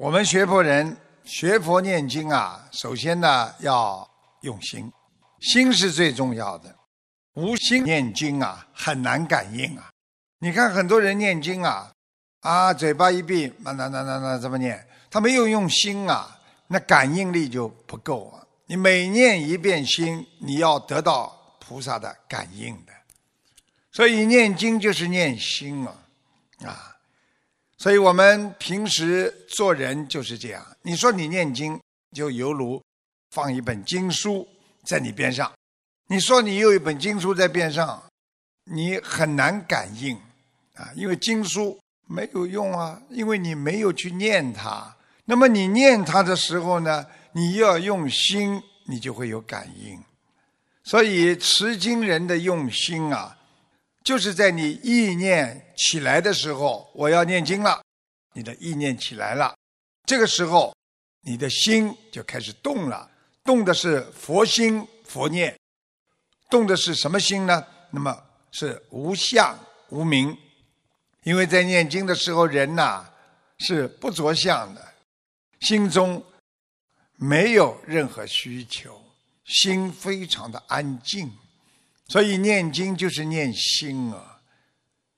我们学佛人学佛念经啊，首先呢要用心，心是最重要的。无心念经啊，很难感应啊。你看很多人念经啊，啊，嘴巴一闭，那那那那那怎么念？他没有用心啊，那感应力就不够啊。你每念一遍心，你要得到菩萨的感应的。所以念经就是念心啊，啊。所以我们平时做人就是这样。你说你念经，就犹如放一本经书在你边上；你说你有一本经书在边上，你很难感应啊，因为经书没有用啊，因为你没有去念它。那么你念它的时候呢，你要用心，你就会有感应。所以持经人的用心啊。就是在你意念起来的时候，我要念经了，你的意念起来了，这个时候你的心就开始动了，动的是佛心佛念，动的是什么心呢？那么是无相无名，因为在念经的时候，人呐是不着相的，心中没有任何需求，心非常的安静。所以念经就是念心啊，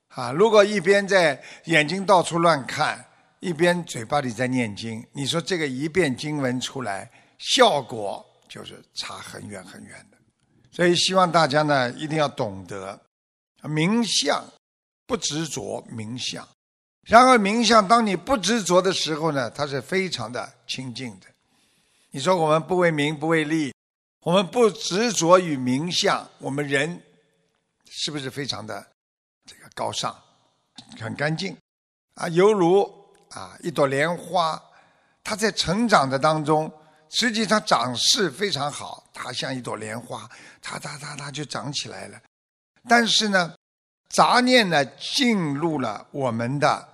啊！如果一边在眼睛到处乱看，一边嘴巴里在念经，你说这个一遍经文出来，效果就是差很远很远的。所以希望大家呢一定要懂得，冥想不执着冥想，然而冥想当你不执着的时候呢，它是非常的清净的。你说我们不为名不为利。我们不执着于名相，我们人是不是非常的这个高尚、很干净啊？犹如啊一朵莲花，它在成长的当中，实际上长势非常好，它像一朵莲花，它它它它就长起来了。但是呢，杂念呢进入了我们的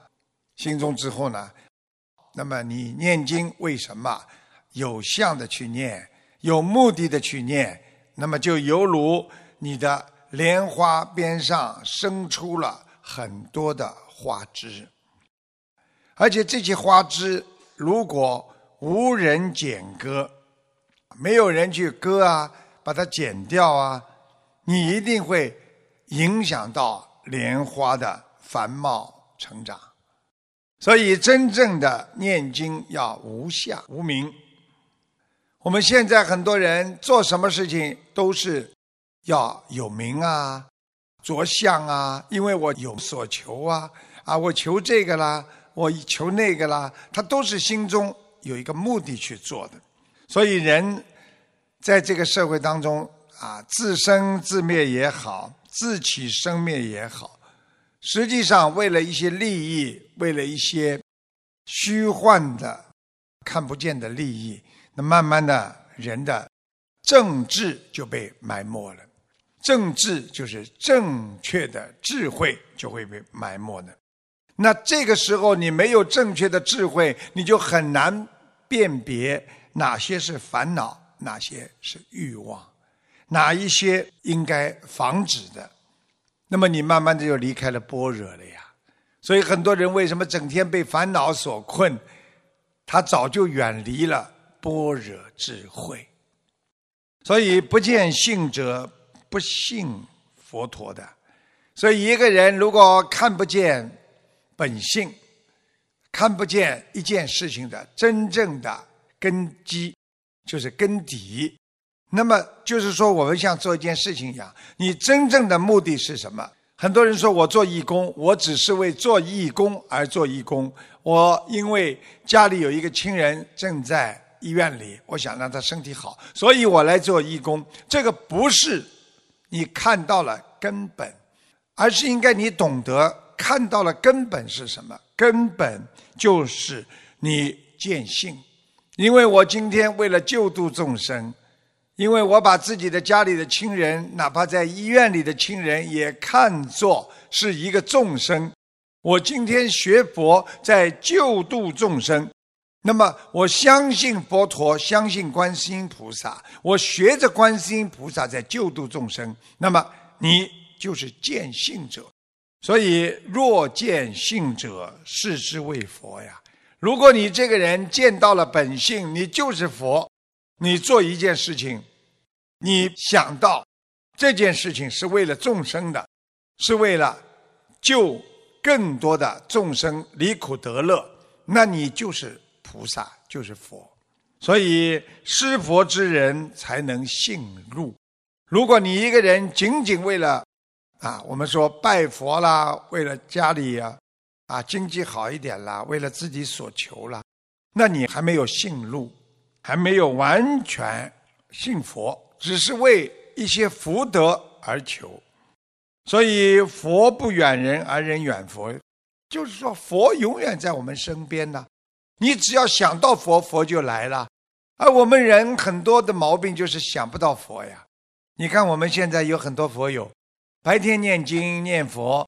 心中之后呢，那么你念经为什么有相的去念？有目的的去念，那么就犹如你的莲花边上生出了很多的花枝，而且这些花枝如果无人剪割，没有人去割啊，把它剪掉啊，你一定会影响到莲花的繁茂成长。所以，真正的念经要无相无名。我们现在很多人做什么事情都是要有名啊、着相啊，因为我有所求啊，啊，我求这个啦，我求那个啦，他都是心中有一个目的去做的。所以人在这个社会当中啊，自生自灭也好，自起生灭也好，实际上为了一些利益，为了一些虚幻的、看不见的利益。那慢慢的，人的政治就被埋没了。政治就是正确的智慧就会被埋没的。那这个时候，你没有正确的智慧，你就很难辨别哪些是烦恼，哪些是欲望，哪一些应该防止的。那么你慢慢的就离开了般若了呀。所以很多人为什么整天被烦恼所困？他早就远离了。般若智慧，所以不见性者不信佛陀的。所以一个人如果看不见本性，看不见一件事情的真正的根基，就是根底，那么就是说，我们像做一件事情一样，你真正的目的是什么？很多人说我做义工，我只是为做义工而做义工。我因为家里有一个亲人正在。医院里，我想让他身体好，所以我来做义工。这个不是你看到了根本，而是应该你懂得看到了根本是什么？根本就是你见性。因为我今天为了救度众生，因为我把自己的家里的亲人，哪怕在医院里的亲人，也看作是一个众生。我今天学佛，在救度众生。那么，我相信佛陀，相信观世音菩萨，我学着观世音菩萨在救度众生。那么，你就是见性者。所以，若见性者，视之为佛呀。如果你这个人见到了本性，你就是佛。你做一件事情，你想到这件事情是为了众生的，是为了救更多的众生离苦得乐，那你就是菩萨，就是佛。所以施佛之人才能信入。如果你一个人仅仅为了啊，我们说拜佛啦，为了家里呀啊经济好一点啦，为了自己所求啦，那你还没有信入。还没有完全信佛，只是为一些福德而求，所以佛不远人，而人远佛。就是说，佛永远在我们身边呢。你只要想到佛，佛就来了。而我们人很多的毛病就是想不到佛呀。你看，我们现在有很多佛友，白天念经念佛，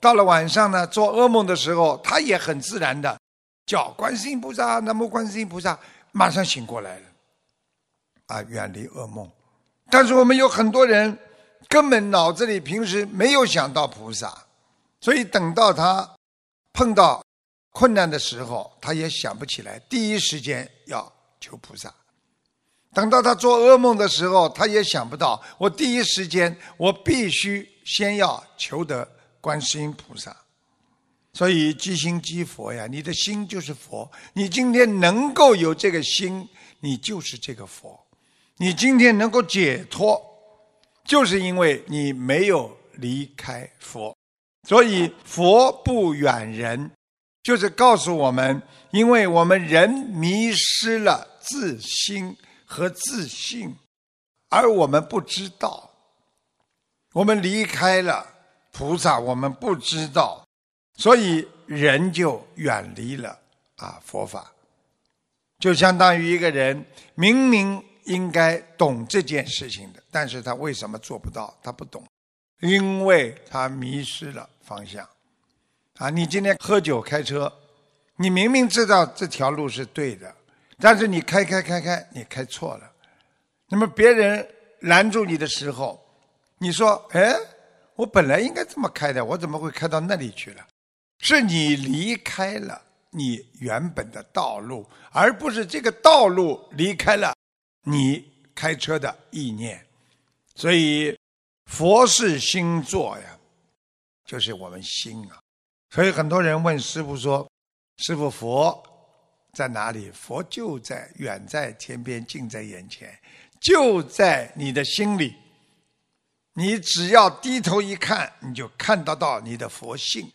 到了晚上呢，做噩梦的时候，他也很自然的叫观世音菩萨，南无观世音菩萨。马上醒过来了，啊，远离噩梦。但是我们有很多人根本脑子里平时没有想到菩萨，所以等到他碰到困难的时候，他也想不起来第一时间要求菩萨。等到他做噩梦的时候，他也想不到我第一时间我必须先要求得观世音菩萨。所以，即心即佛呀，你的心就是佛。你今天能够有这个心，你就是这个佛。你今天能够解脱，就是因为你没有离开佛。所以，佛不远人，就是告诉我们，因为我们人迷失了自心和自信，而我们不知道，我们离开了菩萨，我们不知道。所以人就远离了啊佛法，就相当于一个人明明应该懂这件事情的，但是他为什么做不到？他不懂，因为他迷失了方向。啊，你今天喝酒开车，你明明知道这条路是对的，但是你开开开开，你开错了。那么别人拦住你的时候，你说：“哎，我本来应该这么开的，我怎么会开到那里去了？”是你离开了你原本的道路，而不是这个道路离开了你开车的意念。所以，佛是心座呀，就是我们心啊。所以很多人问师傅说：“师傅，佛在哪里？”佛就在远在天边，近在眼前，就在你的心里。你只要低头一看，你就看得到你的佛性。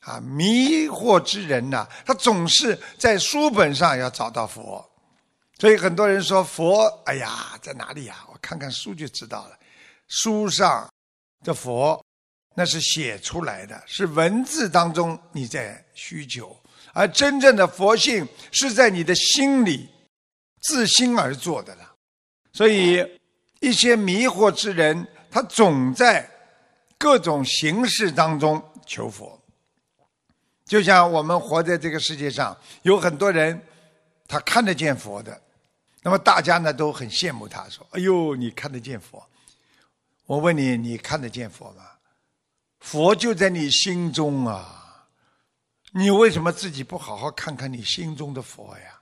啊，迷惑之人呐，他总是在书本上要找到佛，所以很多人说佛，哎呀，在哪里呀？我看看书就知道了。书上的佛，那是写出来的，是文字当中你在需求，而真正的佛性是在你的心里自心而做的了。所以一些迷惑之人，他总在各种形式当中求佛。就像我们活在这个世界上，有很多人，他看得见佛的，那么大家呢都很羡慕他，说：“哎呦，你看得见佛？”我问你，你看得见佛吗？佛就在你心中啊，你为什么自己不好好看看你心中的佛呀？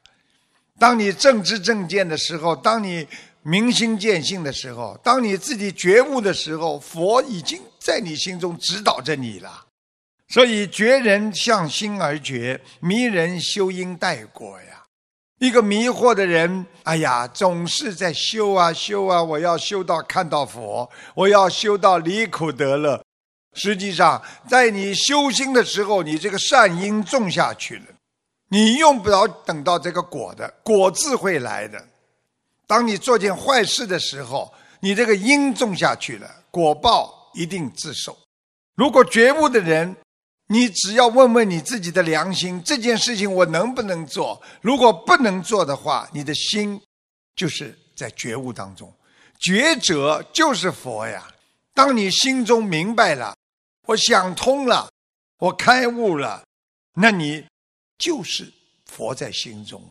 当你正知正见的时候，当你明心见性的时候，当你自己觉悟的时候，佛已经在你心中指导着你了。所以觉人向心而觉，迷人修因待果呀。一个迷惑的人，哎呀，总是在修啊修啊，我要修到看到佛，我要修到离苦得乐。实际上，在你修心的时候，你这个善因种下去了，你用不着等到这个果的果自会来的。当你做件坏事的时候，你这个因种下去了，果报一定自受。如果觉悟的人，你只要问问你自己的良心，这件事情我能不能做？如果不能做的话，你的心就是在觉悟当中，觉者就是佛呀。当你心中明白了，我想通了，我开悟了，那你就是佛在心中。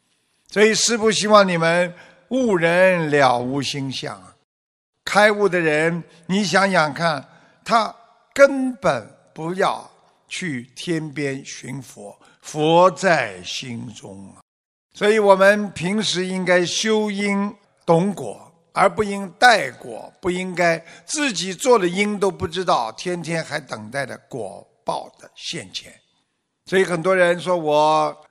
所以师父希望你们悟人了无心相。开悟的人，你想想看，他根本不要。去天边寻佛，佛在心中啊。所以我们平时应该修因懂果，而不应待果，不应该自己做了因都不知道，天天还等待着果报的现前。所以很多人说我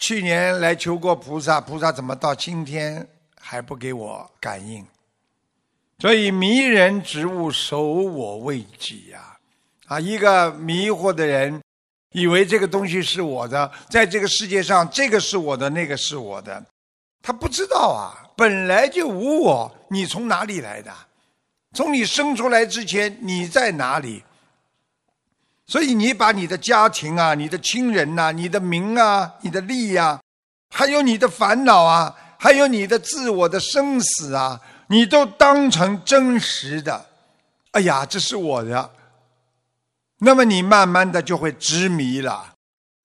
去年来求过菩萨，菩萨怎么到今天还不给我感应？所以迷人植物，守我未己呀！啊，一个迷惑的人，以为这个东西是我的，在这个世界上，这个是我的，那个是我的，他不知道啊，本来就无我，你从哪里来的？从你生出来之前，你在哪里？所以你把你的家庭啊、你的亲人呐、你的名啊、你的利呀，还有你的烦恼啊，还有你的自我的生死啊。你都当成真实的，哎呀，这是我的。那么你慢慢的就会执迷了，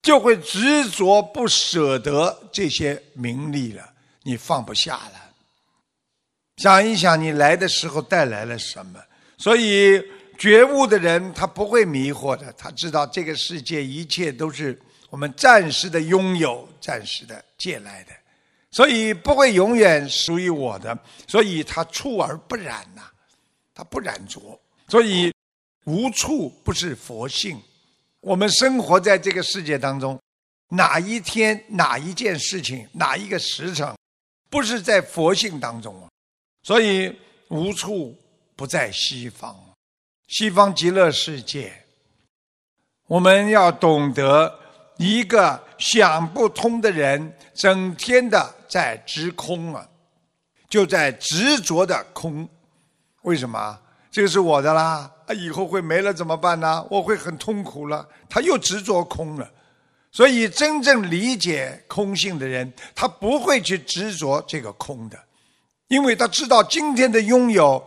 就会执着不舍得这些名利了，你放不下了。想一想，你来的时候带来了什么？所以觉悟的人他不会迷惑的，他知道这个世界一切都是我们暂时的拥有，暂时的借来的。所以不会永远属于我的，所以他处而不染呐，他不染着，所以无处不是佛性。我们生活在这个世界当中，哪一天哪一件事情哪一个时辰，不是在佛性当中啊？所以无处不在西方，西方极乐世界，我们要懂得。一个想不通的人，整天的在执空啊，就在执着的空。为什么？这个是我的啦，啊，以后会没了怎么办呢？我会很痛苦了。他又执着空了。所以，真正理解空性的人，他不会去执着这个空的，因为他知道今天的拥有，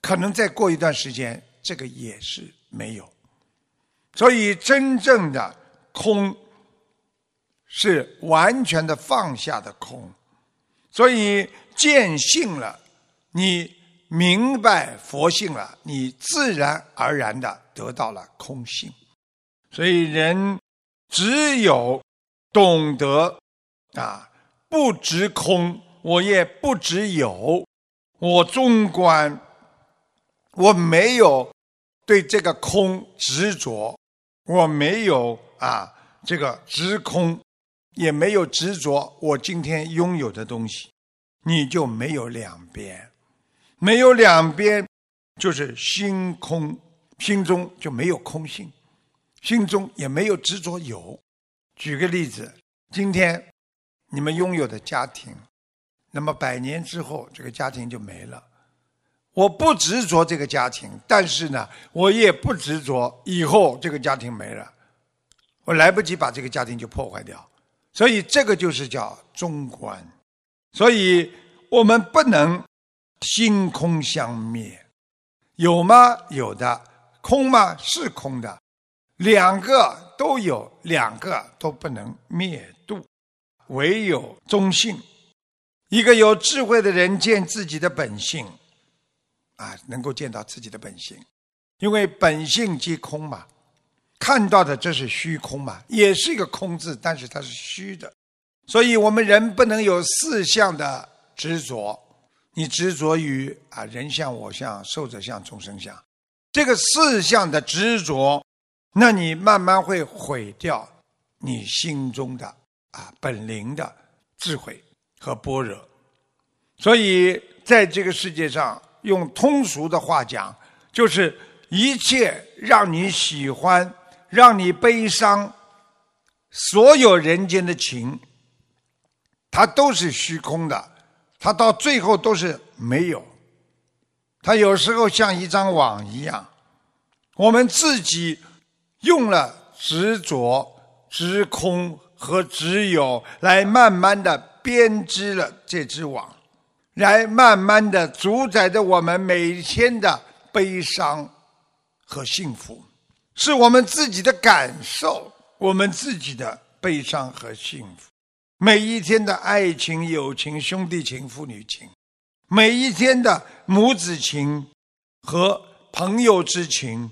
可能再过一段时间，这个也是没有。所以，真正的。空是完全的放下的空，所以见性了，你明白佛性了，你自然而然的得到了空性。所以人只有懂得啊，不执空，我也不执有，我纵观，我没有对这个空执着，我没有。啊，这个执空，也没有执着我今天拥有的东西，你就没有两边，没有两边，就是心空，心中就没有空性，心中也没有执着有。举个例子，今天你们拥有的家庭，那么百年之后，这个家庭就没了。我不执着这个家庭，但是呢，我也不执着以后这个家庭没了。我来不及把这个家庭就破坏掉，所以这个就是叫中观，所以我们不能心空相灭，有吗？有的，空吗？是空的，两个都有，两个都不能灭度，唯有中性。一个有智慧的人见自己的本性，啊，能够见到自己的本性，因为本性即空嘛。看到的这是虚空嘛，也是一个空字，但是它是虚的，所以我们人不能有四相的执着。你执着于啊人相、我相、寿者相、众生相，这个四相的执着，那你慢慢会毁掉你心中的啊本灵的智慧和般若。所以在这个世界上，用通俗的话讲，就是一切让你喜欢。让你悲伤，所有人间的情，它都是虚空的，它到最后都是没有。它有时候像一张网一样，我们自己用了执着、执空和执有来慢慢的编织了这只网，来慢慢的主宰着我们每天的悲伤和幸福。是我们自己的感受，我们自己的悲伤和幸福，每一天的爱情、友情、兄弟情、父女情，每一天的母子情和朋友之情，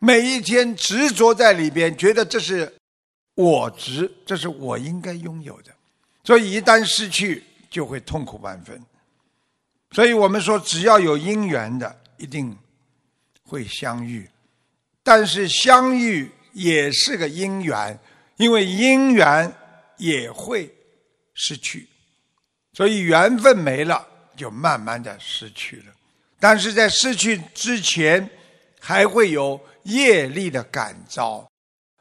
每一天执着在里边，觉得这是我值，这是我应该拥有的，所以一旦失去，就会痛苦万分。所以我们说，只要有因缘的，一定会相遇，但是相遇也是个因缘，因为因缘也会失去，所以缘分没了，就慢慢的失去了。但是在失去之前，还会有业力的感召，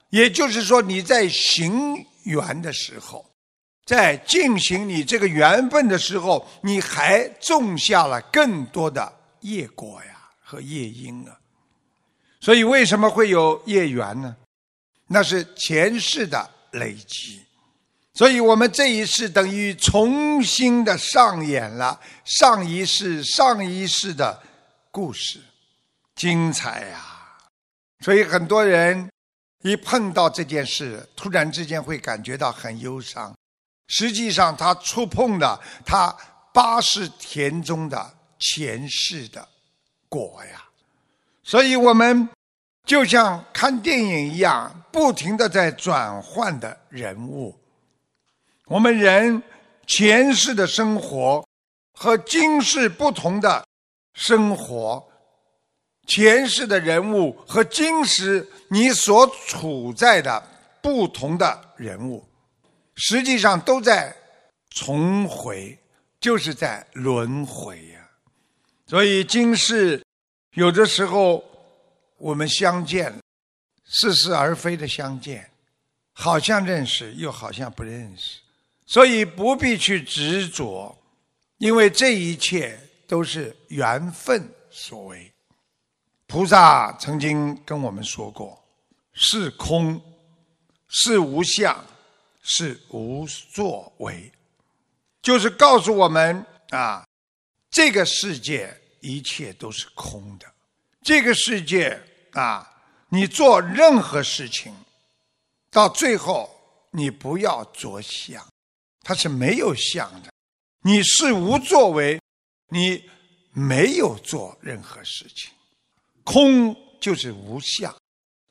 也就是说，你在行缘的时候，在进行你这个缘分的时候，你还种下了更多的业果呀和业因啊。所以，为什么会有业缘呢？那是前世的累积。所以我们这一世等于重新的上演了上一世、上一世的故事，精彩呀！所以很多人一碰到这件事，突然之间会感觉到很忧伤。实际上，他触碰了他八世田中的前世的果呀。所以我们就像看电影一样，不停的在转换的人物。我们人前世的生活和今世不同的生活，前世的人物和今世你所处在的不同的人物，实际上都在重回，就是在轮回呀。所以今世有的时候我们相见，似是而非的相见，好像认识，又好像不认识。所以不必去执着，因为这一切都是缘分所为。菩萨曾经跟我们说过：“是空，是无相，是无作为。”就是告诉我们啊，这个世界一切都是空的。这个世界啊，你做任何事情，到最后你不要着相。它是没有相的，你是无作为，你没有做任何事情，空就是无相，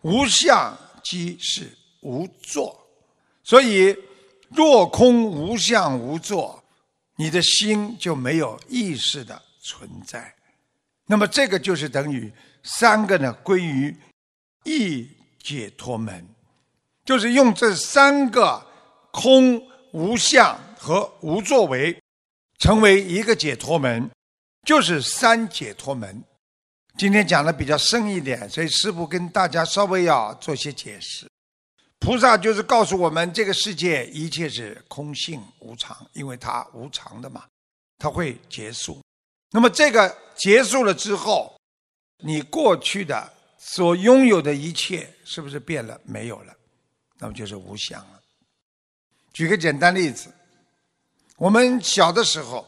无相即是无作，所以若空无相无作，你的心就没有意识的存在，那么这个就是等于三个呢归于一解脱门，就是用这三个空。无相和无作为，成为一个解脱门，就是三解脱门。今天讲的比较深一点，所以师父跟大家稍微要做些解释。菩萨就是告诉我们，这个世界一切是空性无常，因为它无常的嘛，它会结束。那么这个结束了之后，你过去的所拥有的一切是不是变了？没有了，那么就是无相了。举个简单例子，我们小的时候，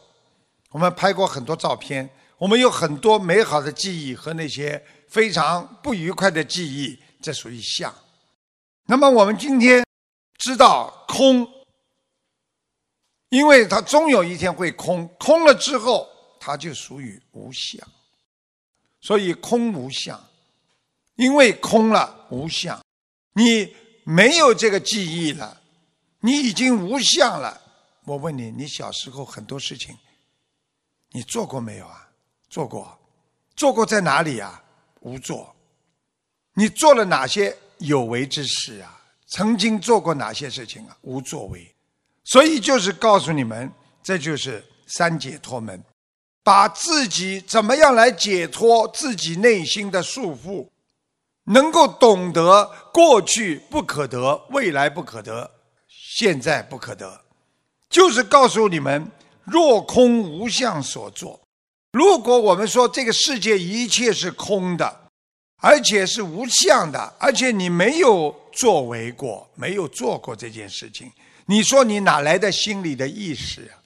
我们拍过很多照片，我们有很多美好的记忆和那些非常不愉快的记忆，这属于相。那么我们今天知道空，因为它终有一天会空，空了之后它就属于无相，所以空无相，因为空了无相，你没有这个记忆了。你已经无相了。我问你，你小时候很多事情，你做过没有啊？做过，做过在哪里啊？无做。你做了哪些有为之事啊？曾经做过哪些事情啊？无作为。所以就是告诉你们，这就是三解脱门，把自己怎么样来解脱自己内心的束缚，能够懂得过去不可得，未来不可得。现在不可得，就是告诉你们：若空无相所作。如果我们说这个世界一切是空的，而且是无相的，而且你没有作为过，没有做过这件事情，你说你哪来的心理的意识啊？